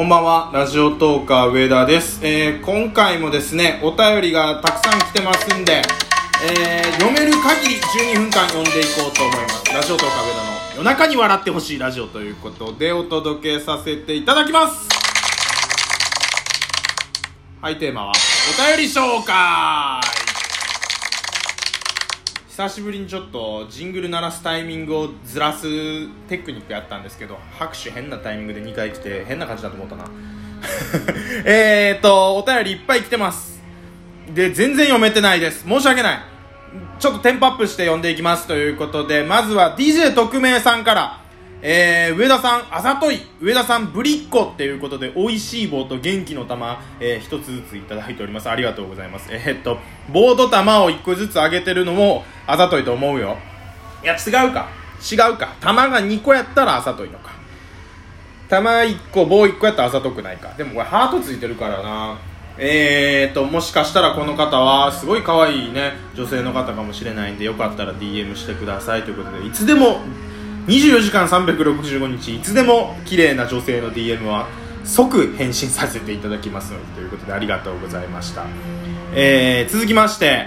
こんばんは、ラジオトーカー上田です。えー、今回もですね、お便りがたくさん来てますんで、えー、読める限り12分間読んでいこうと思います。ラジオトーカー上田の夜中に笑ってほしいラジオということでお届けさせていただきますはい、テーマは、お便り紹介久しぶりにちょっとジングル鳴らすタイミングをずらすテクニックやったんですけど拍手変なタイミングで2回来て変な感じだと思ったな。えっとお便りいっぱい来てます。で全然読めてないです。申し訳ない。ちょっとテンポアップして読んでいきますということでまずは DJ 特命さんから。えー、上田さん、あざとい、上田さん、ぶりっ子っていうことで、美味しい棒と元気の玉、えー、一つずついただいております。ありがとうございます。えー、っと、棒と玉を一個ずつあげてるのも、あざといと思うよ。いや、違うか。違うか。玉が2個やったらあざといのか。玉1個、棒1個やったらあざとくないか。でもこれハートついてるからな。えーと、もしかしたらこの方は、すごい可愛いね、女性の方かもしれないんで、よかったら DM してくださいということで、いつでも、24時間365日いつでも綺麗な女性の DM は即返信させていただきますのでということでありがとうございました、えー、続きまして、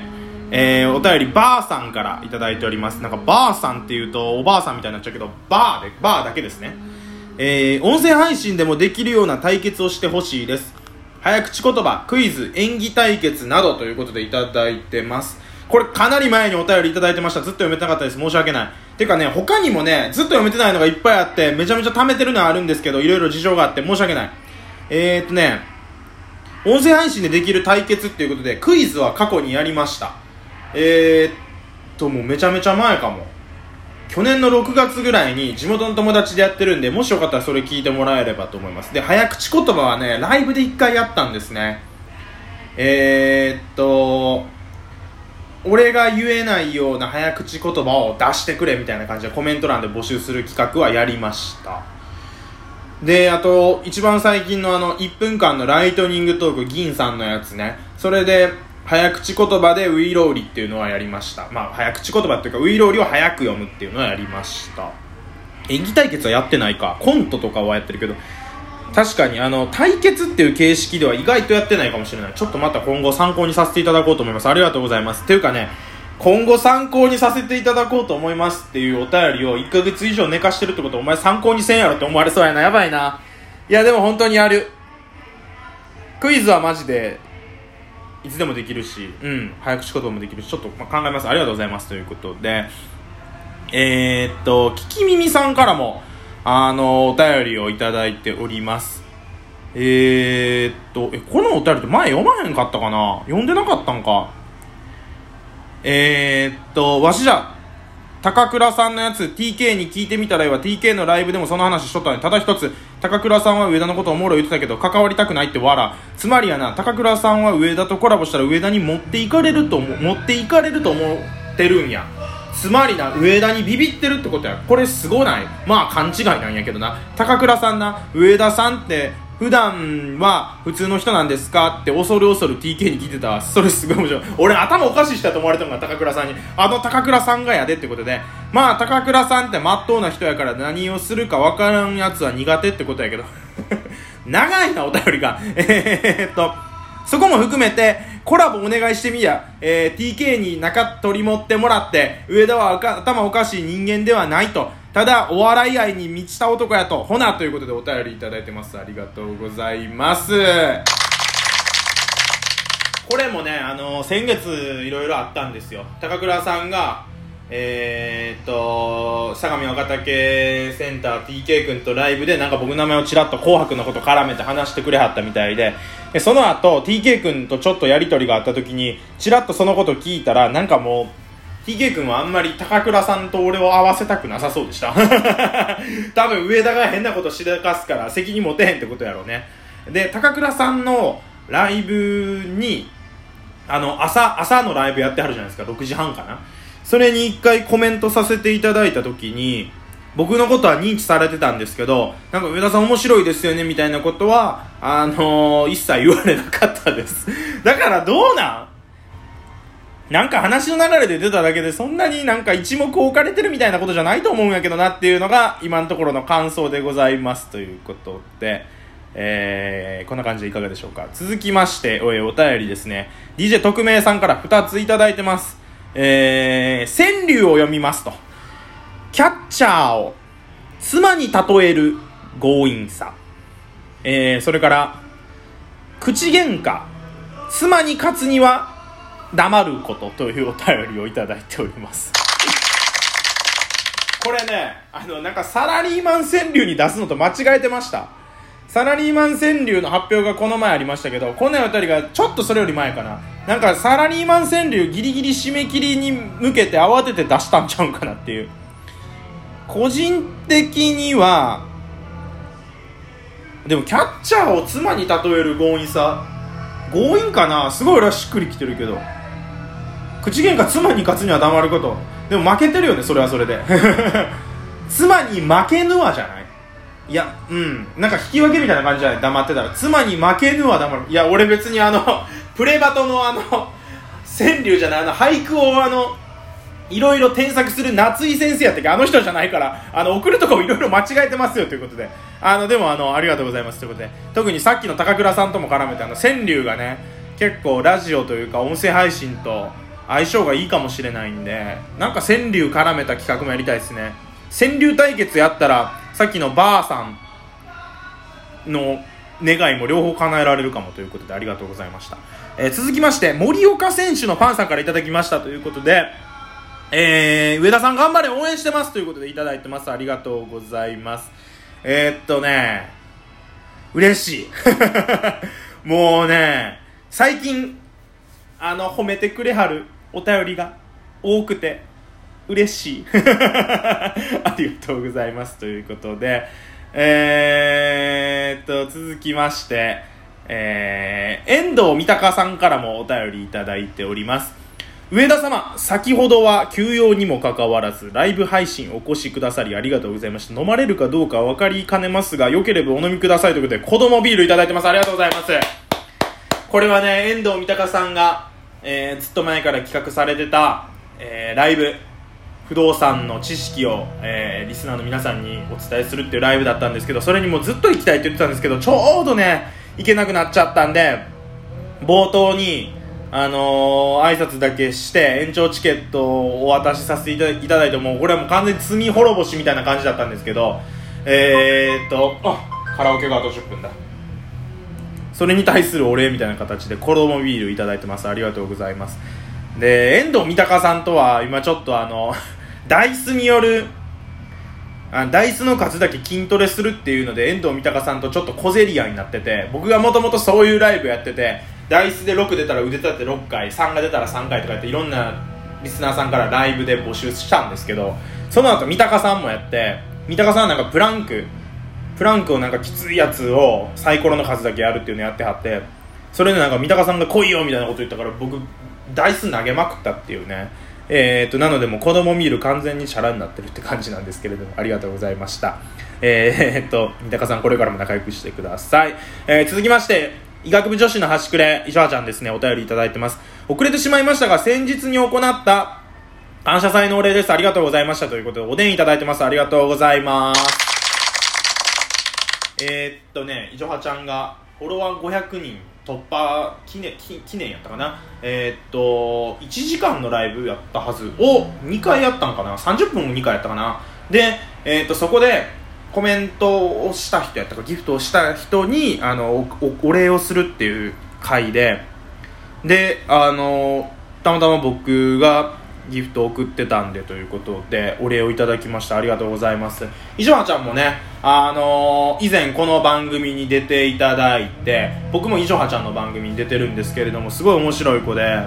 えー、お便りばあさんからいただいております。なんかばあさんっていうとおばあさんみたいになっちゃうけどばあでばあだけですね。えー、音声配信でもできるような対決をしてほしいです。早口言葉クイズ演技対決などということでいただいてます。これかなり前にお便りいただいてました。ずっと読めてなかったです。申し訳ない。てかね他にもねずっと読めてないのがいっぱいあってめちゃめちゃ貯めてるのはあるんですけどいろいろ事情があって申し訳ない。えー、っとね音声配信でできる対決っていうことでクイズは過去にやりました。えー、っともうめちゃめちゃ前かも。去年の6月ぐらいに地元の友達でやってるんでもしよかったらそれ聞いてもらえればと思います。で早口言葉はねライブで1回やったんですね。えー、っと俺が言えないような早口言葉を出してくれみたいな感じでコメント欄で募集する企画はやりました。であと一番最近のあの1分間のライトニングトーク銀さんのやつね。それで早口言葉でウイロウリっていうのはやりました。まあ早口言葉っていうかウイロウリを早く読むっていうのはやりました。演技対決はやってないか。コントとかはやってるけど確かにあの対決っていう形式では意外とやってないかもしれない。ちょっとまた今後参考にさせていただこうと思います。ありがとうございます。っていうかね今後参考にさせていただこうと思いますっていうお便りを1ヶ月以上寝かしてるってことお前参考にせんやろって思われそうやな。やばいな。いやでも本当にやる。クイズはマジでいつでもできるしうん早口言葉もできるしちょっとま考えます。ありがとうございます。ということで。えー、っと聞き耳さんからもあの、お便りをいただいております。えー、っと、え、このお便りって前読まへんかったかな？読んでなかったんか？えー、っと、わしじゃ、高倉さんのやつ TK に聞いてみたらいいわ。TK のライブでもその話しとったのに。ただ一つ高倉さんは上田のことおもろ言ってたけど関わりたくないってわら。つまりやな高倉さんは上田とコラボしたら上田に持っていかれると思持っていかれると思ってるんや。つまりな上田にビビってるってことや。これすごない？まあ勘違いなんやけどな。高倉さんな上田さんって普段は普通の人なんですか？って恐る恐る TK に聞いてた。それすごい面白い。俺頭おかしい人だと思われたのが高倉さんに。あの高倉さんがやでってことで。まあ高倉さんってまっとうな人やから何をするか分からんやつは苦手ってことやけど。長いなお便りが。えー、っとそこも含めてコラボお願いしてみや、えー、TK に中取り持ってもらって上田は頭おかしい人間ではないと。ただお笑い愛に満ちた男やと。ほなということでお便りいただいてます。ありがとうございます。これもねあの先月いろいろあったんですよ。高倉さんがえー、っと相模若竹センター TK 君とライブでなんか僕の名前をちらっと「紅白」のこと絡めて話してくれはったみたいででその後 TK 君とちょっとやり取りがあった時にちらっとそのこと聞いたらなんかもう TK 君はあんまり高倉さんと俺を合わせたくなさそうでした。多分上田が変なことしでかすから責任持てへんってことやろうね。で高倉さんのライブにあの朝朝のライブやってはるじゃないですか。6時半かな。それに一回コメントさせていただいた時に僕のことは認知されてたんですけどなんか上田さん面白いですよねみたいなことはあのー、一切言われなかったです。だからどうなん？なんか話の流れで出ただけでそんなになんか一目置かれてるみたいなことじゃないと思うんやけどなっていうのが今のところの感想でございますということで。えー、こんな感じでいかがでしょうか。続きましておお便りですね。DJ 特命さんから2ついただいてます。えー、川柳を読みますと。キャッチャーを妻に例える強引さ。えー、それから口喧嘩妻に勝つには黙ることというお便りをいただいております。これねあのなんかサラリーマン川柳に出すのと間違えてました。サラリーマン川柳の発表がこの前ありましたけどこの辺りがちょっとそれより前かな。なんかサラリーマン川柳ギリギリ締め切りに向けて慌てて出したんちゃうんかなっていう。個人的にはでもキャッチャーを妻に例える強引さ。強引かな？すごい俺はしっくりきてるけど。口喧嘩妻に勝つには黙ること。でも負けてるよねそれはそれで。妻に負けぬわじゃない。いやうん。なんか引き分けみたいな感じじゃない？黙ってたら。妻に負けぬわ黙る。いや俺別にあのプレバトのあの川柳じゃないあの俳句をあのいろいろ添削する夏井先生やったっけあの人じゃないからあの送るとこもいろいろ間違えてますよということで。あのでもあのありがとうございますということで。特にさっきの高倉さんとも絡めてあの川柳がね結構ラジオというか音声配信と相性がいいかもしれないんでなんか川柳絡めた企画もやりたいですね。川柳対決やったらさっきのばあさんの願いも両方叶えられるかもということでありがとうございました、えー、続きまして森岡選手のファンさんからいただきましたということでえー、上田さん頑張れ応援してますということでいただいてます。ありがとうございます。えー、っとね嬉しい。もうね最近あの褒めてくれはるお便りが多くて嬉しい。ありがとうございますということでえ、っと続きましてえー、遠藤三鷹さんからもお便りいただいております。上田様先ほどは休養にもかかわらずライブ配信お越しくださりありがとうございました。飲まれるかどうか分かりかねますがよければお飲みくださいということで子供ビールいただいてます。ありがとうございます。これはね遠藤三鷹さんが、えー、ずっと前から企画されてた、えー、ライブ。不動産の知識を、えー、リスナーの皆さんにお伝えするっていうライブだったんですけどそれにもずっと行きたいって言ってたんですけどちょうどね行けなくなっちゃったんで冒頭にあのー、挨拶だけして延長チケットをお渡しさせていただいてもこれはもう完全に罪滅ぼしみたいな感じだったんですけどえー、っとあカラオケがあと10分だ。それに対するお礼みたいな形でコロモビールいただいてます。ありがとうございます。で遠藤三鷹さんとは今ちょっとあの ダイスによるあダイスの数だけ筋トレするっていうので遠藤三鷹さんとちょっと小競り合いになってて僕がもともとそういうライブやっててダイスで6出たら腕立て6回3が出たら3回とかやっていろんなリスナーさんからライブで募集したんですけどその後三鷹さんもやって三鷹さんはなんかプランクプランクをなんかきついやつをサイコロの数だけやるっていうのやってはってそれでなんか三鷹さんが来いよみたいなこと言ったから僕ダイス投げまくったっていうねえー、となのでも子供見る完全にチャラになってるって感じなんですけれどもありがとうございましたえー、っと三鷹さんこれからも仲良くしてください、えー、続きまして医学部女子の端くれ、石原ちゃんですね、お便りいただいてます。遅れてしまいましたが、先日に行った感謝祭のお礼です。ありがとうございました。ということで、おでんいただいてます。ありがとうございます。えー、っとね、いじょはちゃんが、フォロワー500人突破記念、記念やったかな？えー、っと、1時間のライブやったはず。を2回やったのかな ?30 分も2回やったかな？で、えー、っと、そこで、コメントをした人やったかギフトをした人にあのお礼をするっていう回でであのたまたま僕がギフト送ってたんでということでお礼をいただきましたありがとうございます。いじょはちゃんもねあの以前この番組に出ていただいて僕もいじょはちゃんの番組に出てるんですけれどもすごい面白い子で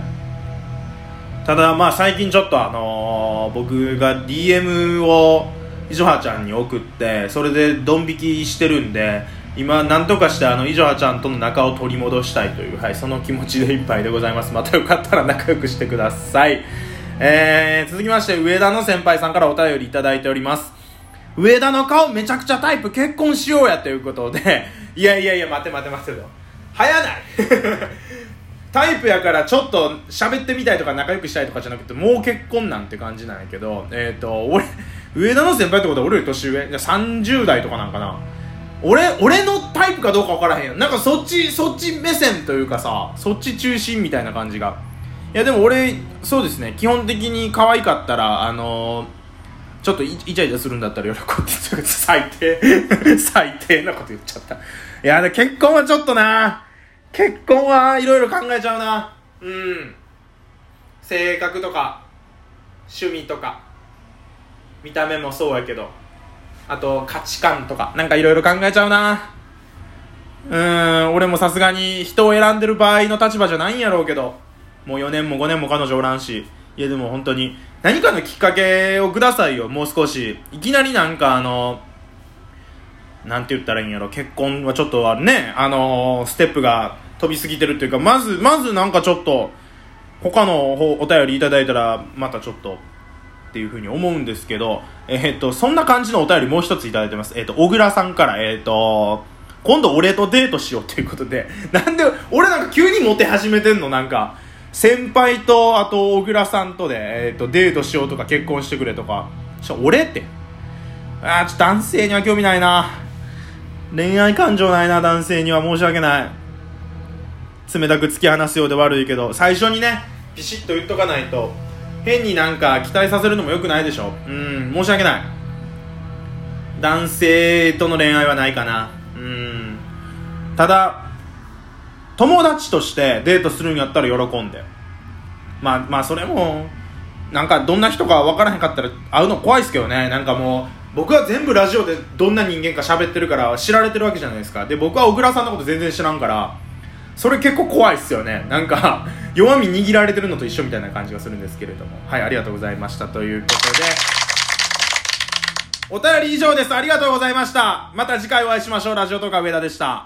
ただまあ最近ちょっとあの僕が DM をいじょはちゃんに送ってそれでドン引きしてるんで今なんとかしてあのいじょはちゃんとの仲を取り戻したいという、はい、その気持ちでいっぱいでございます。またよかったら仲良くしてください、えー、続きまして上田の先輩さんからお便りいただいております。上田の顔めちゃくちゃタイプ結婚しようやということで いやいやいや待て待て待てと早ない。タイプやからちょっと喋ってみたいとか仲良くしたいとかじゃなくてもう結婚なんて感じなんやけどえっ、ー、と俺上田の先輩ってことは俺より年上？30代とかなんかな。俺俺のタイプかどうか分からへんやんなんかそっちそっち目線というかさそっち中心みたいな感じが。いやでも俺そうですね。基本的に可愛かったらあのーちょっとイチャイチャするんだったら喜ぶって最低最低なこと言っちゃった。いやで結婚はちょっとな。結婚はいろいろ考えちゃうな。うん。性格とか趣味とか見た目もそうやけど。あと価値観とかなんかいろいろ考えちゃうな。うん。俺もさすがに人を選んでる場合の立場じゃないんやろうけど。もう4年も5年も彼女おらんし。いやでも本当に何かのきっかけをくださいよ。もう少し。いきなりなんかあのなんて言ったらいいんやろ。結婚はちょっとね。あのステップが飛びすぎてるっていうかまずまずなんかちょっと他の方お便りいただいたらまたちょっとっていうふうに思うんですけど、えー、っとそんな感じのお便りもう一ついただいてます。えー、っと小倉さんから。え、っと今度俺とデートしようっていうことで。なんで俺なんか急にモテ始めてんの？なんか。先輩とあと小倉さんとで、えー、とデートしようとか結婚してくれとか。俺って。ああちょっと男性には興味ないな。恋愛感情ないな男性には申し訳ない。冷たく突き放すようで悪いけど。最初にねピシッと言っとかないと。変になんか期待させるのもよくないでしょ。うん申し訳ない。男性との恋愛はないかな。うん。ただ友達としてデートするんやったら喜んで。まあまあそれもなんかどんな人か分からへんかったら会うの怖いですけどね。なんかもう僕は全部ラジオでどんな人間か喋ってるから知られてるわけじゃないですか。で僕は小倉さんのこと全然知らんからそれ結構怖いっすよね。なんか 弱み握られてるのと一緒みたいな感じがするんですけれども。はいありがとうございました。ということでお便り以上です。ありがとうございました。また次回お会いしましょう。ラジオとか上田でした。